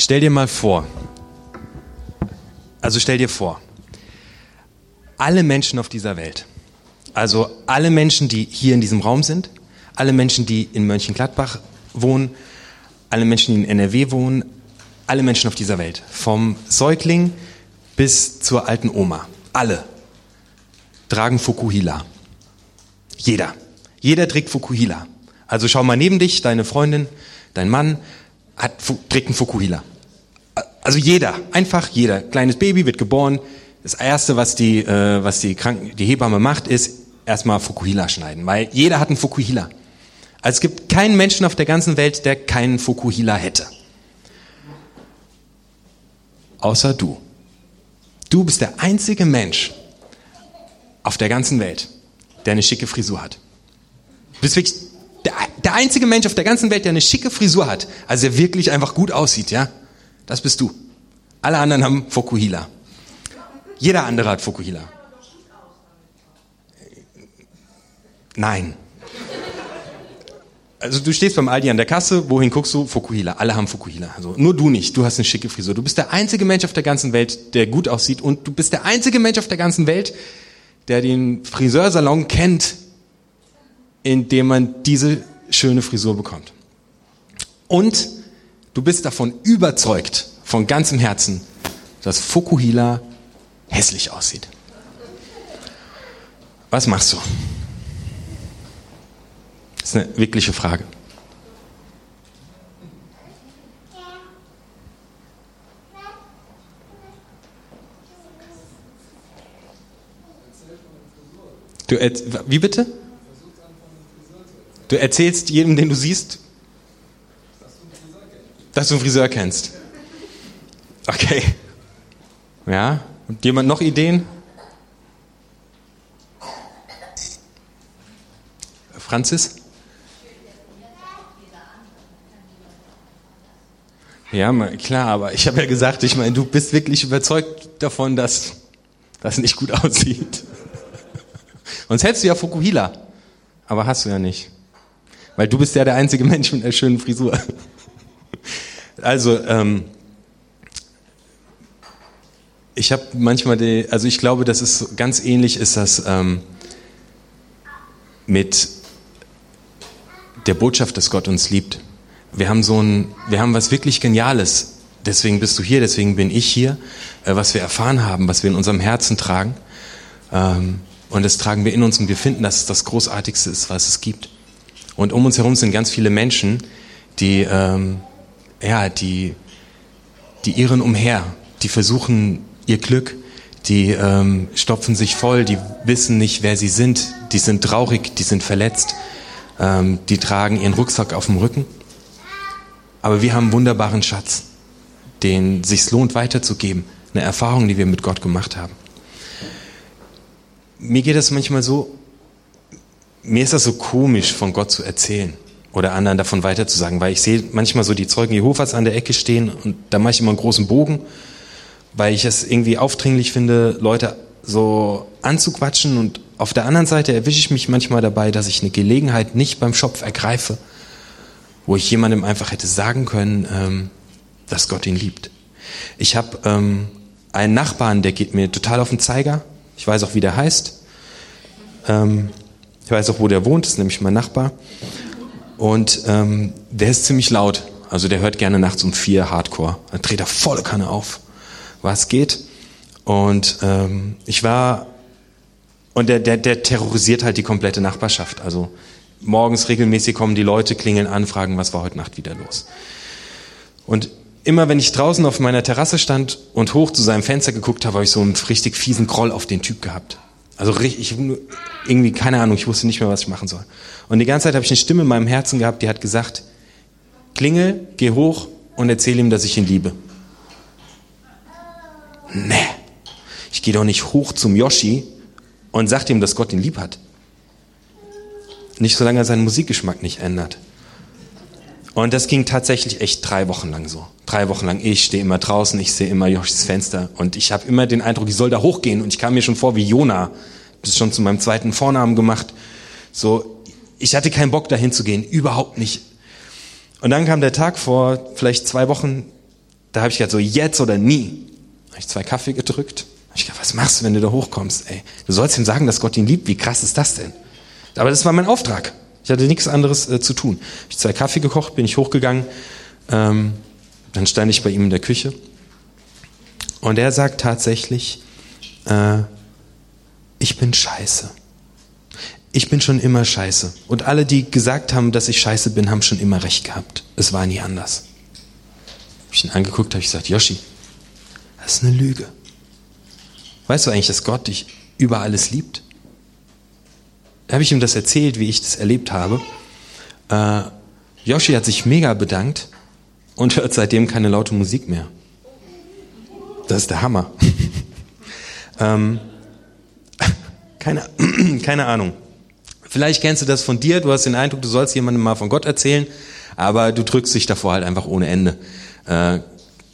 Stell dir mal vor, also stell dir vor, alle Menschen auf dieser Welt, also alle Menschen, die hier in diesem Raum sind, alle Menschen, die in Mönchengladbach wohnen, alle Menschen, die in NRW wohnen, alle Menschen auf dieser Welt, vom Säugling bis zur alten Oma, alle tragen Fukuhila. Jeder. Jeder trägt Fukuhila. Also schau mal neben dich, deine Freundin, dein Mann hat, trägt einen Fukuhila. Also jeder, einfach jeder. Kleines Baby wird geboren. Das erste, was die, äh, was die, Kranken, die Hebamme macht, ist erstmal Fukuhila schneiden, weil jeder hat einen Fukuhila. Also es gibt keinen Menschen auf der ganzen Welt, der keinen Fukuhila hätte. Außer du. Du bist der einzige Mensch auf der ganzen Welt, der eine schicke Frisur hat. Du bist wirklich der, der einzige Mensch auf der ganzen Welt, der eine schicke Frisur hat, also der wirklich einfach gut aussieht, ja? Das bist du. Alle anderen haben Fokuhila. Jeder andere hat Fokuhila. Nein. Also du stehst beim Aldi an der Kasse, wohin guckst du? Fokuhila. Alle haben Fokuhila. Also nur du nicht. Du hast eine schicke Frisur. Du bist der einzige Mensch auf der ganzen Welt, der gut aussieht und du bist der einzige Mensch auf der ganzen Welt, der den Friseursalon kennt, in dem man diese schöne Frisur bekommt. Und du bist davon überzeugt, von ganzem Herzen, dass Fokuhila hässlich aussieht. Was machst du? Das ist eine wirkliche Frage. Du, wie bitte? Du erzählst jedem, den du siehst, dass du einen Friseur kennst. Okay. Ja. Und jemand noch Ideen? Franzis? Ja, klar, aber ich habe ja gesagt, ich meine, du bist wirklich überzeugt davon, dass das nicht gut aussieht. Sonst hättest du ja Fukuhila, aber hast du ja nicht. Weil du bist ja der einzige Mensch mit einer schönen Frisur. Also, ähm, ich habe manchmal, die, also ich glaube, dass es ganz ähnlich ist das ähm, mit der Botschaft, dass Gott uns liebt. Wir haben so ein, wir haben was wirklich Geniales. Deswegen bist du hier, deswegen bin ich hier, äh, was wir erfahren haben, was wir in unserem Herzen tragen. Ähm, und das tragen wir in uns und wir finden, dass es das Großartigste ist, was es gibt. Und um uns herum sind ganz viele Menschen, die, ähm, ja, die, die irren umher, die versuchen ihr Glück, die ähm, stopfen sich voll, die wissen nicht, wer sie sind, die sind traurig, die sind verletzt, ähm, die tragen ihren Rucksack auf dem Rücken. Aber wir haben einen wunderbaren Schatz, den sich lohnt weiterzugeben, eine Erfahrung, die wir mit Gott gemacht haben. Mir geht das manchmal so, mir ist das so komisch, von Gott zu erzählen oder anderen davon weiterzusagen, weil ich sehe manchmal so die Zeugen Jehovas an der Ecke stehen und da mache ich immer einen großen Bogen, weil ich es irgendwie aufdringlich finde, Leute so anzuquatschen und auf der anderen Seite erwische ich mich manchmal dabei, dass ich eine Gelegenheit nicht beim Schopf ergreife, wo ich jemandem einfach hätte sagen können, ähm, dass Gott ihn liebt. Ich habe ähm, einen Nachbarn, der geht mir total auf den Zeiger. Ich weiß auch, wie der heißt. Ähm, ich weiß auch, wo der wohnt, das ist nämlich mein Nachbar. Und ähm, der ist ziemlich laut. Also der hört gerne nachts um vier Hardcore. Dann dreht er volle Kanne auf, was geht. Und ähm, ich war und der, der, der terrorisiert halt die komplette Nachbarschaft. Also morgens regelmäßig kommen die Leute, klingeln an, fragen, was war heute Nacht wieder los. Und immer wenn ich draußen auf meiner Terrasse stand und hoch zu seinem Fenster geguckt habe, habe ich so einen richtig fiesen Groll auf den Typ gehabt. Also ich, irgendwie, keine Ahnung, ich wusste nicht mehr, was ich machen soll. Und die ganze Zeit habe ich eine Stimme in meinem Herzen gehabt, die hat gesagt, klingel, geh hoch und erzähl ihm, dass ich ihn liebe. Nee, ich gehe doch nicht hoch zum Yoshi und sag ihm, dass Gott ihn lieb hat. Nicht solange er seinen Musikgeschmack nicht ändert. Und das ging tatsächlich echt drei Wochen lang so. Drei Wochen lang. Ich stehe immer draußen, ich sehe immer Joschis Fenster und ich habe immer den Eindruck, ich soll da hochgehen und ich kam mir schon vor wie Jona. Das schon zu meinem zweiten Vornamen gemacht. So, ich hatte keinen Bock dahin zu gehen, überhaupt nicht. Und dann kam der Tag vor vielleicht zwei Wochen, Da habe ich gesagt, so jetzt oder nie. Habe ich zwei Kaffee gedrückt. Hab ich gedacht, was machst du, wenn du da hochkommst? Ey, du sollst ihm sagen, dass Gott ihn liebt. Wie krass ist das denn? Aber das war mein Auftrag. Ich hatte nichts anderes äh, zu tun. Ich zwei Kaffee gekocht, bin ich hochgegangen. Ähm, dann stand ich bei ihm in der Küche. Und er sagt tatsächlich, äh, ich bin scheiße. Ich bin schon immer scheiße. Und alle, die gesagt haben, dass ich scheiße bin, haben schon immer recht gehabt. Es war nie anders. Hab ich ihn angeguckt, habe ich gesagt, Yoshi, das ist eine Lüge. Weißt du eigentlich, dass Gott dich über alles liebt? Habe ich ihm das erzählt, wie ich das erlebt habe. Äh, Yoshi hat sich mega bedankt und hört seitdem keine laute Musik mehr. Das ist der Hammer. ähm, keine, keine Ahnung. Vielleicht kennst du das von dir, du hast den Eindruck, du sollst jemandem mal von Gott erzählen, aber du drückst dich davor halt einfach ohne Ende. Äh,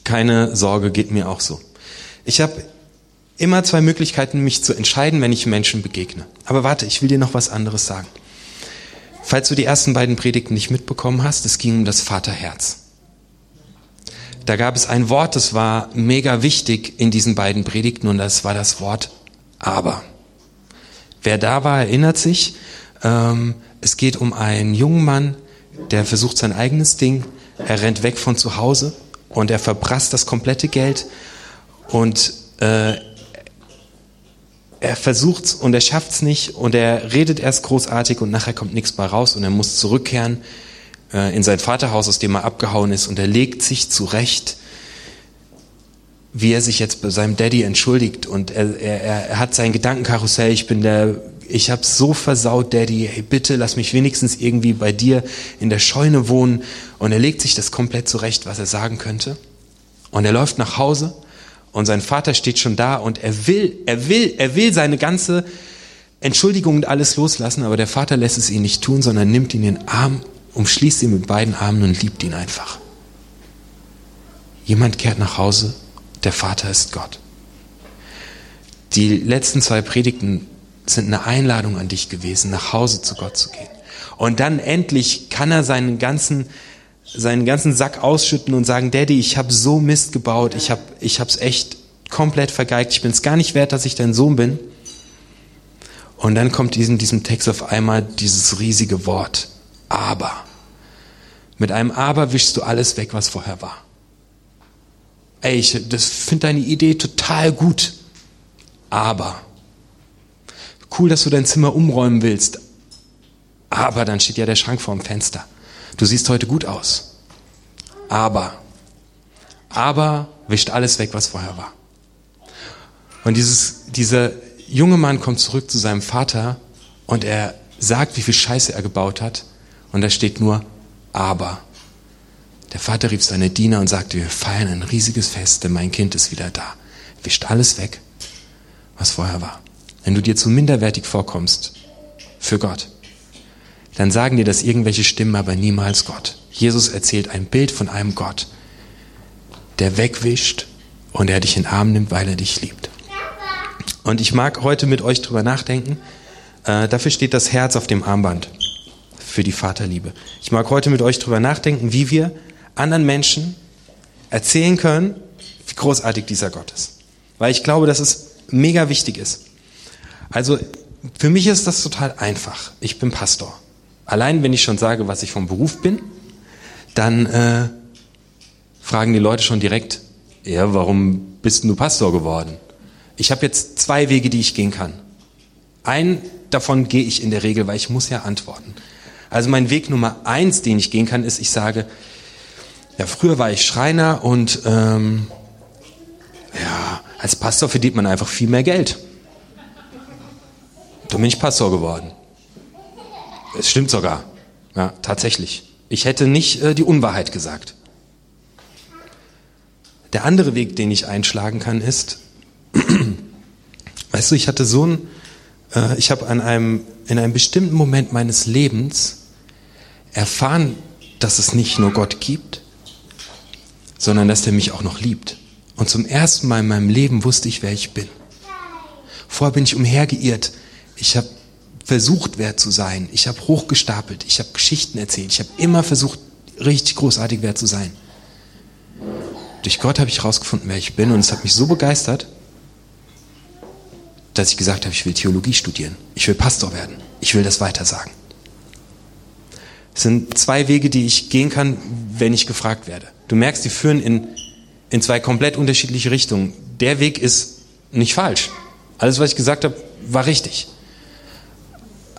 keine Sorge, geht mir auch so. Ich habe immer zwei Möglichkeiten, mich zu entscheiden, wenn ich Menschen begegne. Aber warte, ich will dir noch was anderes sagen. Falls du die ersten beiden Predigten nicht mitbekommen hast, es ging um das Vaterherz. Da gab es ein Wort, das war mega wichtig in diesen beiden Predigten und das war das Wort aber. Wer da war, erinnert sich, ähm, es geht um einen jungen Mann, der versucht sein eigenes Ding, er rennt weg von zu Hause und er verprasst das komplette Geld und äh, er versucht's und er schafft's nicht und er redet erst großartig und nachher kommt nichts bei raus und er muss zurückkehren äh, in sein Vaterhaus, aus dem er abgehauen ist und er legt sich zurecht, wie er sich jetzt bei seinem Daddy entschuldigt und er, er, er hat sein Gedankenkarussell, ich bin der, ich hab's so versaut, Daddy, hey, bitte lass mich wenigstens irgendwie bei dir in der Scheune wohnen und er legt sich das komplett zurecht, was er sagen könnte. Und er läuft nach Hause und sein Vater steht schon da und er will, er will, er will seine ganze Entschuldigung und alles loslassen, aber der Vater lässt es ihn nicht tun, sondern nimmt ihn in den Arm, umschließt ihn mit beiden Armen und liebt ihn einfach. Jemand kehrt nach Hause, der Vater ist Gott. Die letzten zwei Predigten sind eine Einladung an dich gewesen, nach Hause zu Gott zu gehen. Und dann endlich kann er seinen ganzen seinen ganzen Sack ausschütten und sagen, Daddy, ich habe so Mist gebaut, ich habe ich hab's echt komplett vergeigt, ich bin es gar nicht wert, dass ich dein Sohn bin. Und dann kommt in diesem Text auf einmal dieses riesige Wort, aber. Mit einem aber wischst du alles weg, was vorher war. Ey, ich finde deine Idee total gut, aber. Cool, dass du dein Zimmer umräumen willst, aber dann steht ja der Schrank vorm Fenster. Du siehst heute gut aus. Aber, aber wischt alles weg, was vorher war. Und dieses, dieser junge Mann kommt zurück zu seinem Vater und er sagt, wie viel Scheiße er gebaut hat. Und da steht nur, aber. Der Vater rief seine Diener und sagte, wir feiern ein riesiges Fest, denn mein Kind ist wieder da. Wischt alles weg, was vorher war. Wenn du dir zu minderwertig vorkommst für Gott, dann sagen dir das irgendwelche Stimmen, aber niemals Gott. Jesus erzählt ein Bild von einem Gott, der wegwischt und der dich in den Arm nimmt, weil er dich liebt. Und ich mag heute mit euch drüber nachdenken. Äh, dafür steht das Herz auf dem Armband für die Vaterliebe. Ich mag heute mit euch drüber nachdenken, wie wir anderen Menschen erzählen können, wie großartig dieser Gott ist. Weil ich glaube, dass es mega wichtig ist. Also für mich ist das total einfach. Ich bin Pastor. Allein wenn ich schon sage, was ich vom Beruf bin, dann äh, fragen die Leute schon direkt, ja, warum bist du Pastor geworden? Ich habe jetzt zwei Wege, die ich gehen kann. Ein davon gehe ich in der Regel, weil ich muss ja antworten. Also mein Weg Nummer eins, den ich gehen kann, ist, ich sage, ja, früher war ich Schreiner und ähm, ja, als Pastor verdient man einfach viel mehr Geld. Da bin ich Pastor geworden. Es stimmt sogar. Ja, tatsächlich. Ich hätte nicht äh, die Unwahrheit gesagt. Der andere Weg, den ich einschlagen kann, ist, weißt du, ich hatte so ein, äh, ich habe an einem, in einem bestimmten Moment meines Lebens erfahren, dass es nicht nur Gott gibt, sondern dass er mich auch noch liebt. Und zum ersten Mal in meinem Leben wusste ich, wer ich bin. Vorher bin ich umhergeirrt. Ich habe versucht, wert zu sein. Ich habe hochgestapelt. Ich habe Geschichten erzählt. Ich habe immer versucht, richtig großartig wert zu sein. Durch durch Gott habe ich herausgefunden, wer ich bin und es hat mich so begeistert, dass ich gesagt habe, ich will Theologie studieren. Ich will Pastor werden. Ich will das weitersagen. Es sind zwei Wege, die ich gehen kann, wenn ich gefragt werde. Du merkst, die führen in, in zwei komplett unterschiedliche Richtungen. Der Weg ist nicht falsch. Alles, was ich gesagt habe, war richtig.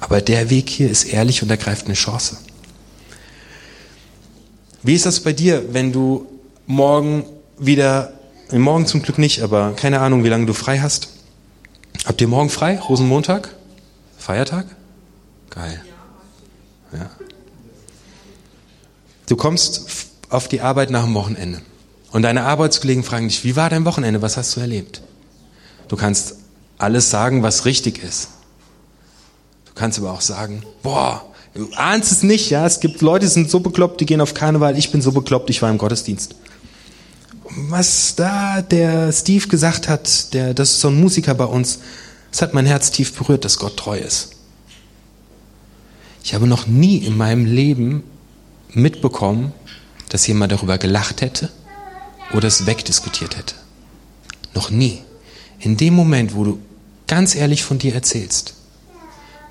Aber der Weg hier ist ehrlich und ergreift eine Chance. Wie ist das bei dir, wenn du morgen wieder, morgen zum Glück nicht, aber keine Ahnung, wie lange du frei hast? Habt ihr morgen frei? Rosenmontag? Feiertag? Geil. Ja. Du kommst auf die Arbeit nach dem Wochenende und deine Arbeitskollegen fragen dich, wie war dein Wochenende? Was hast du erlebt? Du kannst alles sagen, was richtig ist. Kannst aber auch sagen, boah, du ahnst es nicht, ja. Es gibt Leute, die sind so bekloppt, die gehen auf Karneval. Ich bin so bekloppt, ich war im Gottesdienst. Was da der Steve gesagt hat, der, das ist so ein Musiker bei uns, das hat mein Herz tief berührt, dass Gott treu ist. Ich habe noch nie in meinem Leben mitbekommen, dass jemand darüber gelacht hätte oder es wegdiskutiert hätte. Noch nie. In dem Moment, wo du ganz ehrlich von dir erzählst,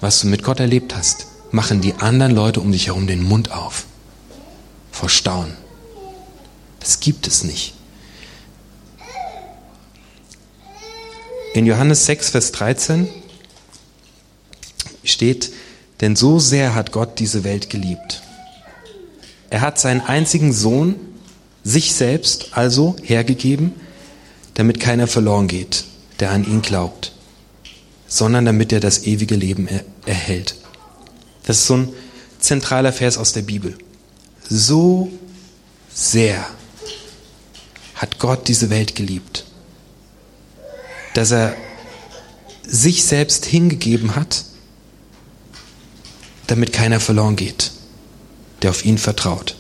was du mit Gott erlebt hast, machen die anderen Leute um dich herum den Mund auf. Vor Staunen. Das gibt es nicht. In Johannes 6, Vers 13 steht, denn so sehr hat Gott diese Welt geliebt. Er hat seinen einzigen Sohn, sich selbst also hergegeben, damit keiner verloren geht, der an ihn glaubt, sondern damit er das ewige Leben er erhält. Das ist so ein zentraler Vers aus der Bibel. So sehr hat Gott diese Welt geliebt, dass er sich selbst hingegeben hat, damit keiner verloren geht, der auf ihn vertraut.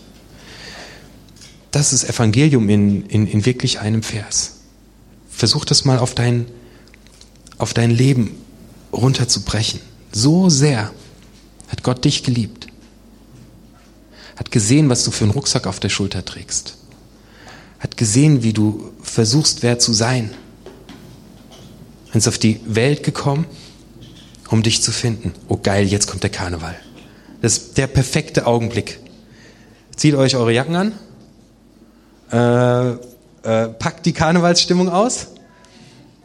Das ist Evangelium in, in, in wirklich einem Vers. Versuch das mal auf dein, auf dein Leben runterzubrechen. So sehr hat Gott dich geliebt. Hat gesehen, was du für einen Rucksack auf der Schulter trägst. Hat gesehen, wie du versuchst, wer zu sein. Und ist auf die Welt gekommen, um dich zu finden. Oh geil, jetzt kommt der Karneval. Das ist der perfekte Augenblick. Zieht euch eure Jacken an. Äh, äh, packt die Karnevalsstimmung aus.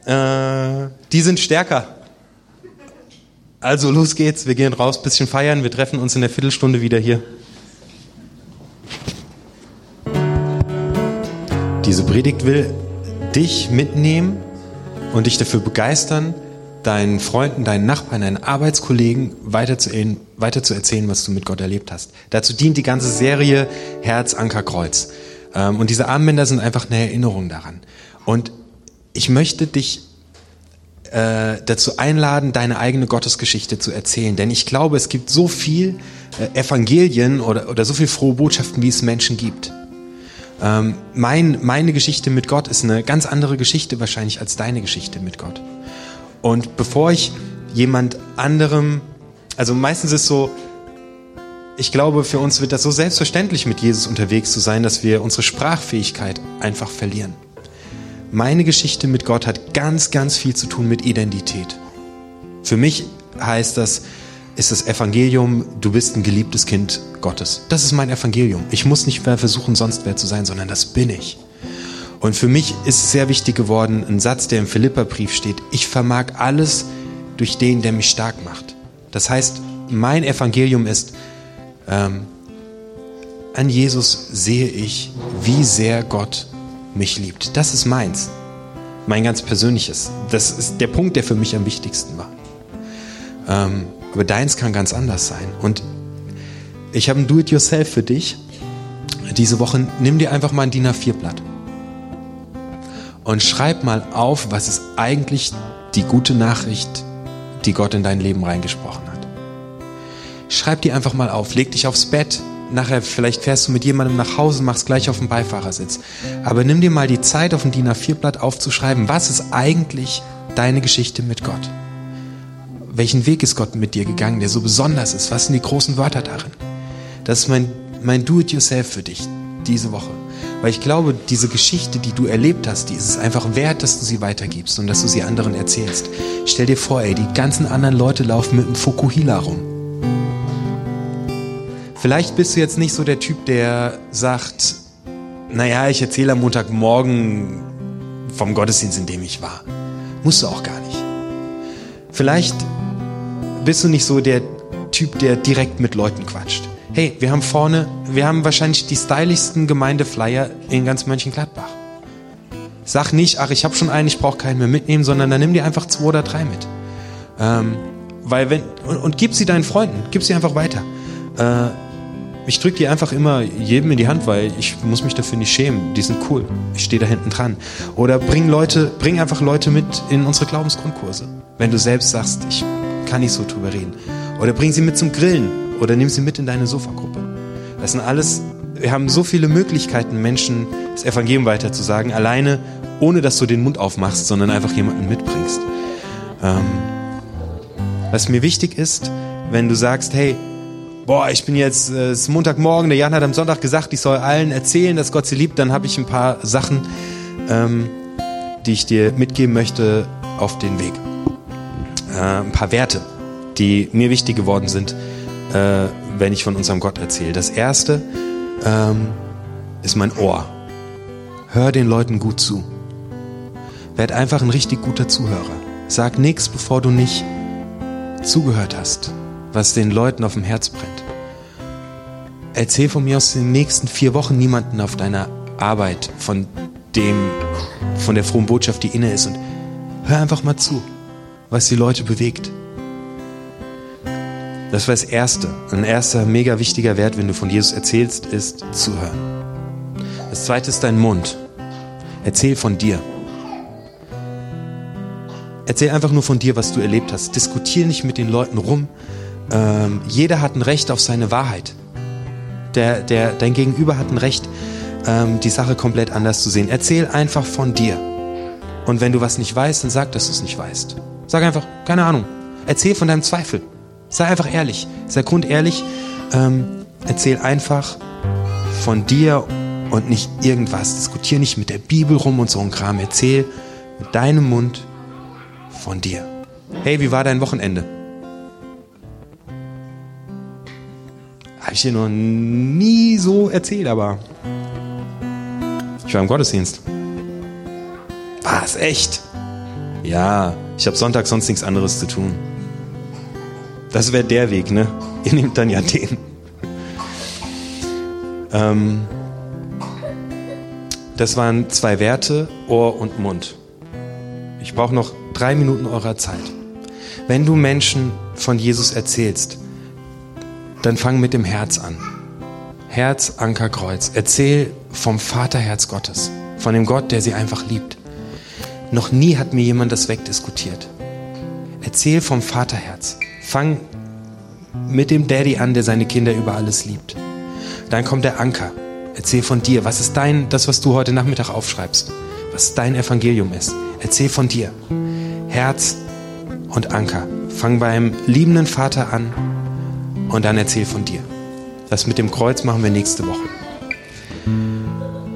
Äh, die sind stärker. Also los geht's, wir gehen raus, bisschen feiern, wir treffen uns in der Viertelstunde wieder hier. Diese Predigt will dich mitnehmen und dich dafür begeistern, deinen Freunden, deinen Nachbarn, deinen Arbeitskollegen weiter zu, weiter zu erzählen, was du mit Gott erlebt hast. Dazu dient die ganze Serie Herz, Anker, Kreuz. Ähm, und diese Armbänder sind einfach eine Erinnerung daran. Und ich möchte dich äh, dazu einladen, deine eigene Gottesgeschichte zu erzählen. Denn ich glaube, es gibt so viel äh, Evangelien oder, oder so viel frohe Botschaften, wie es Menschen gibt. Ähm, mein, meine Geschichte mit Gott ist eine ganz andere Geschichte wahrscheinlich als deine Geschichte mit Gott. Und bevor ich jemand anderem, also meistens ist so, ich glaube, für uns wird das so selbstverständlich, mit Jesus unterwegs zu sein, dass wir unsere Sprachfähigkeit einfach verlieren. Meine Geschichte mit Gott hat ganz, ganz viel zu tun mit Identität. Für mich heißt das, ist das Evangelium, du bist ein geliebtes Kind Gottes. Das ist mein Evangelium. Ich muss nicht mehr versuchen, sonst wer zu sein, sondern das bin ich. Und für mich ist sehr wichtig geworden, ein Satz, der im Philipperbrief steht, ich vermag alles durch den, der mich stark macht. Das heißt, mein Evangelium ist, ähm, an Jesus sehe ich, wie sehr Gott mich liebt. Das ist meins. Mein ganz persönliches. Das ist der Punkt, der für mich am wichtigsten war. Ähm, aber deins kann ganz anders sein. Und ich habe ein Do-it-yourself für dich. Diese Woche nimm dir einfach mal ein DIN A4-Blatt und schreib mal auf, was ist eigentlich die gute Nachricht, die Gott in dein Leben reingesprochen hat. Schreib die einfach mal auf, leg dich aufs Bett. Nachher vielleicht fährst du mit jemandem nach Hause, machst gleich auf dem Beifahrersitz. Aber nimm dir mal die Zeit, auf ein DIN A4-Blatt aufzuschreiben, was ist eigentlich deine Geschichte mit Gott? Welchen Weg ist Gott mit dir gegangen, der so besonders ist? Was sind die großen Wörter darin? Das ist mein, mein Do-it-yourself für dich diese Woche. Weil ich glaube, diese Geschichte, die du erlebt hast, die ist es einfach wert, dass du sie weitergibst und dass du sie anderen erzählst. Stell dir vor, ey, die ganzen anderen Leute laufen mit einem Fukuhila rum. Vielleicht bist du jetzt nicht so der Typ, der sagt, naja, ich erzähle am Montagmorgen vom Gottesdienst, in dem ich war. Musst du auch gar nicht. Vielleicht bist du nicht so der Typ, der direkt mit Leuten quatscht. Hey, wir haben vorne, wir haben wahrscheinlich die stylischsten Gemeindeflyer in ganz Mönchengladbach. Sag nicht, ach, ich habe schon einen, ich brauche keinen mehr mitnehmen, sondern dann nimm dir einfach zwei oder drei mit. Ähm, weil wenn, und, und, gib sie deinen Freunden, gib sie einfach weiter. Äh, ich drücke die einfach immer jedem in die Hand, weil ich muss mich dafür nicht schämen. Die sind cool. Ich stehe da hinten dran. Oder bring Leute, bring einfach Leute mit in unsere Glaubensgrundkurse. Wenn du selbst sagst, ich kann nicht so drüber reden. Oder bring sie mit zum Grillen. Oder nimm sie mit in deine Sofagruppe. Das sind alles, wir haben so viele Möglichkeiten, Menschen das Evangelium weiterzusagen, alleine, ohne dass du den Mund aufmachst, sondern einfach jemanden mitbringst. Ähm, was mir wichtig ist, wenn du sagst, hey, boah, ich bin jetzt, äh, es ist Montagmorgen, der Jan hat am Sonntag gesagt, ich soll allen erzählen, dass Gott sie liebt, dann habe ich ein paar Sachen, ähm, die ich dir mitgeben möchte auf den Weg. Äh, ein paar Werte, die mir wichtig geworden sind, äh, wenn ich von unserem Gott erzähle. Das erste ähm, ist mein Ohr. Hör den Leuten gut zu. Werd einfach ein richtig guter Zuhörer. Sag nichts, bevor du nicht zugehört hast was den Leuten auf dem Herz brennt. Erzähl von mir aus den nächsten vier Wochen niemanden auf deiner Arbeit von dem, von der frohen Botschaft, die inne ist und hör einfach mal zu, was die Leute bewegt. Das war das Erste. Ein erster mega wichtiger Wert, wenn du von Jesus erzählst, ist zuhören. Das Zweite ist dein Mund. Erzähl von dir. Erzähl einfach nur von dir, was du erlebt hast. Diskutier nicht mit den Leuten rum, ähm, jeder hat ein Recht auf seine Wahrheit. Der, der, dein Gegenüber hat ein Recht, ähm, die Sache komplett anders zu sehen. Erzähl einfach von dir. Und wenn du was nicht weißt, dann sag, dass du es nicht weißt. Sag einfach, keine Ahnung. Erzähl von deinem Zweifel. Sei einfach ehrlich. Sei grundehrlich. Ähm, erzähl einfach von dir und nicht irgendwas. Diskutier nicht mit der Bibel rum und so ein Kram. Erzähl mit deinem Mund von dir. Hey, wie war dein Wochenende? Habe ich dir noch nie so erzählt, aber ich war im Gottesdienst. Was, echt? Ja, ich habe Sonntag sonst nichts anderes zu tun. Das wäre der Weg, ne? Ihr nehmt dann ja den. Ähm, das waren zwei Werte, Ohr und Mund. Ich brauche noch drei Minuten eurer Zeit. Wenn du Menschen von Jesus erzählst, dann fang mit dem Herz an. Herz, Anker, Kreuz. Erzähl vom Vaterherz Gottes, von dem Gott, der sie einfach liebt. Noch nie hat mir jemand das wegdiskutiert. Erzähl vom Vaterherz. Fang mit dem Daddy an, der seine Kinder über alles liebt. Dann kommt der Anker. Erzähl von dir. Was ist dein, das, was du heute Nachmittag aufschreibst? Was dein Evangelium ist? Erzähl von dir. Herz und Anker. Fang beim liebenden Vater an und dann erzähl von dir. Das mit dem Kreuz machen wir nächste Woche.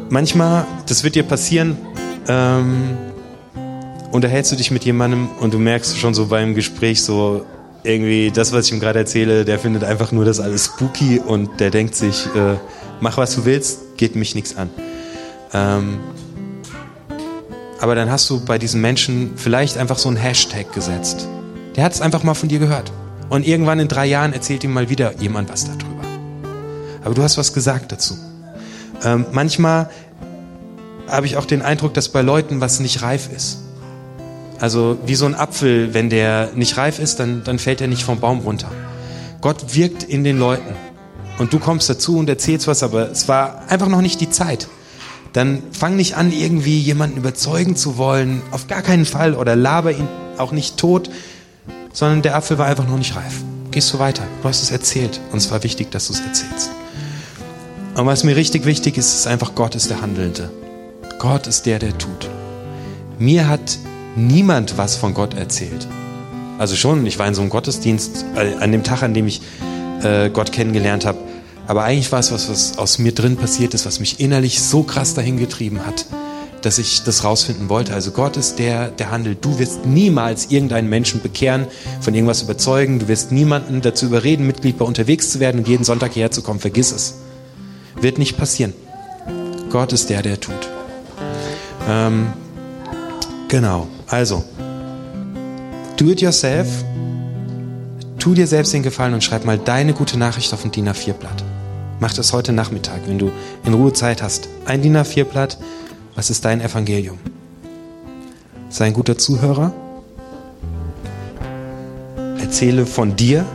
Manchmal, das wird dir passieren, ähm, unterhältst du dich mit jemandem und du merkst schon so beim Gespräch so, irgendwie das, was ich ihm gerade erzähle, der findet einfach nur das alles spooky und der denkt sich, äh, mach was du willst, geht mich nichts an. Ähm, aber dann hast du bei diesen Menschen vielleicht einfach so einen Hashtag gesetzt. Der hat es einfach mal von dir gehört. Und irgendwann in drei Jahren erzählt ihm mal wieder jemand was darüber. Aber du hast was gesagt dazu. Ähm, manchmal habe ich auch den Eindruck, dass bei Leuten was nicht reif ist. Also wie so ein Apfel, wenn der nicht reif ist, dann, dann fällt er nicht vom Baum runter. Gott wirkt in den Leuten. Und du kommst dazu und erzählst was, aber es war einfach noch nicht die Zeit. Dann fang nicht an, irgendwie jemanden überzeugen zu wollen. Auf gar keinen Fall. Oder laber ihn auch nicht tot, sondern der Apfel war einfach noch nicht reif. Gehst du weiter. Du hast es erzählt und es war wichtig, dass du es erzählst. Und was mir richtig wichtig ist, ist einfach, Gott ist der Handelnde. Gott ist der, der tut. Mir hat niemand was von Gott erzählt. Also schon, ich war in so einem Gottesdienst, äh, an dem Tag, an dem ich äh, Gott kennengelernt habe, Aber eigentlich war es was, was aus mir drin passiert ist, was mich innerlich so krass dahin getrieben hat, dass ich das rausfinden wollte. Also Gott ist der, der handelt. Du wirst niemals irgendeinen Menschen bekehren, von irgendwas überzeugen. Du wirst niemanden dazu überreden, Mitglied bei unterwegs zu werden und jeden Sonntag hierher zu kommen. Vergiss es. Wird nicht passieren. Gott ist der, der tut. Ähm, genau. Also, do it yourself. Tu dir selbst den Gefallen und schreib mal deine gute Nachricht auf ein DIN A4-Blatt. Mach das heute Nachmittag, wenn du in Ruhe Zeit hast. Ein DIN A4-Blatt was ist dein Evangelium? Sei ein guter Zuhörer. Erzähle von dir.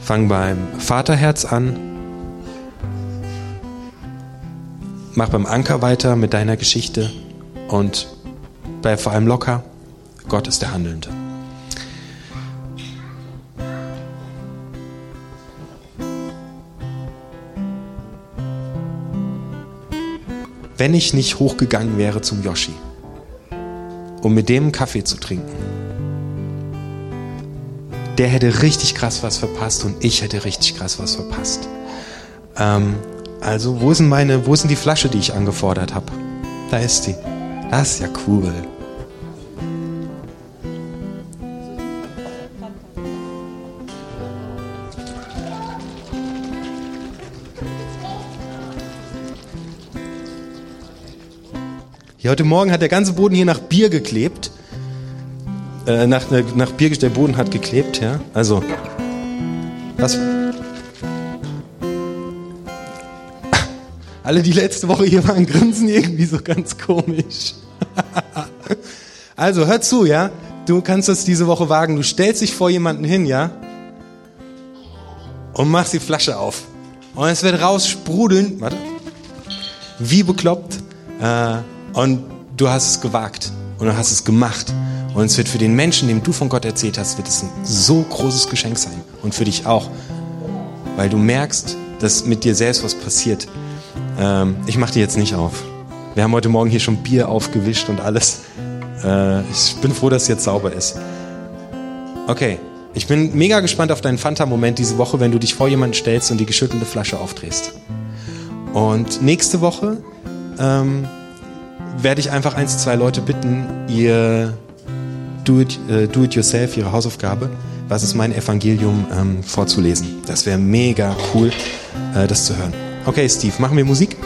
Fang beim Vaterherz an. Mach beim Anker weiter mit deiner Geschichte und bleib vor allem locker. Gott ist der Handelnde. Wenn ich nicht hochgegangen wäre zum Yoshi, um mit dem Kaffee zu trinken. Der hätte richtig krass was verpasst und ich hätte richtig krass was verpasst. Ähm, also, wo ist denn meine, wo ist denn die Flasche, die ich angefordert habe? Da ist sie. Das ist ja cool. Ja, heute Morgen hat der ganze Boden hier nach Bier geklebt. Äh, nach, nach Bier, der Boden hat geklebt, ja. Also, was. Alle, die letzte Woche hier waren, grinsen irgendwie so ganz komisch. also, hör zu, ja. Du kannst das diese Woche wagen. Du stellst dich vor jemanden hin, ja. Und machst die Flasche auf. Und es wird raus sprudeln. Warte. Wie bekloppt. Äh, und du hast es gewagt und du hast es gemacht. Und es wird für den Menschen, dem du von Gott erzählt hast, wird es ein so großes Geschenk sein. Und für dich auch. Weil du merkst, dass mit dir selbst was passiert. Ähm, ich mache die jetzt nicht auf. Wir haben heute Morgen hier schon Bier aufgewischt und alles. Äh, ich bin froh, dass es jetzt sauber ist. Okay, ich bin mega gespannt auf deinen Fanta-Moment diese Woche, wenn du dich vor jemanden stellst und die geschüttelte Flasche aufdrehst. Und nächste Woche ähm, werde ich einfach eins, zwei Leute bitten, ihr do it, äh, do ihre Hausaufgabe, was ist mein Evangelium, ähm, vorzulesen. Das wäre mega cool, äh, das zu hören. Okay, Steve, machen wir Musik?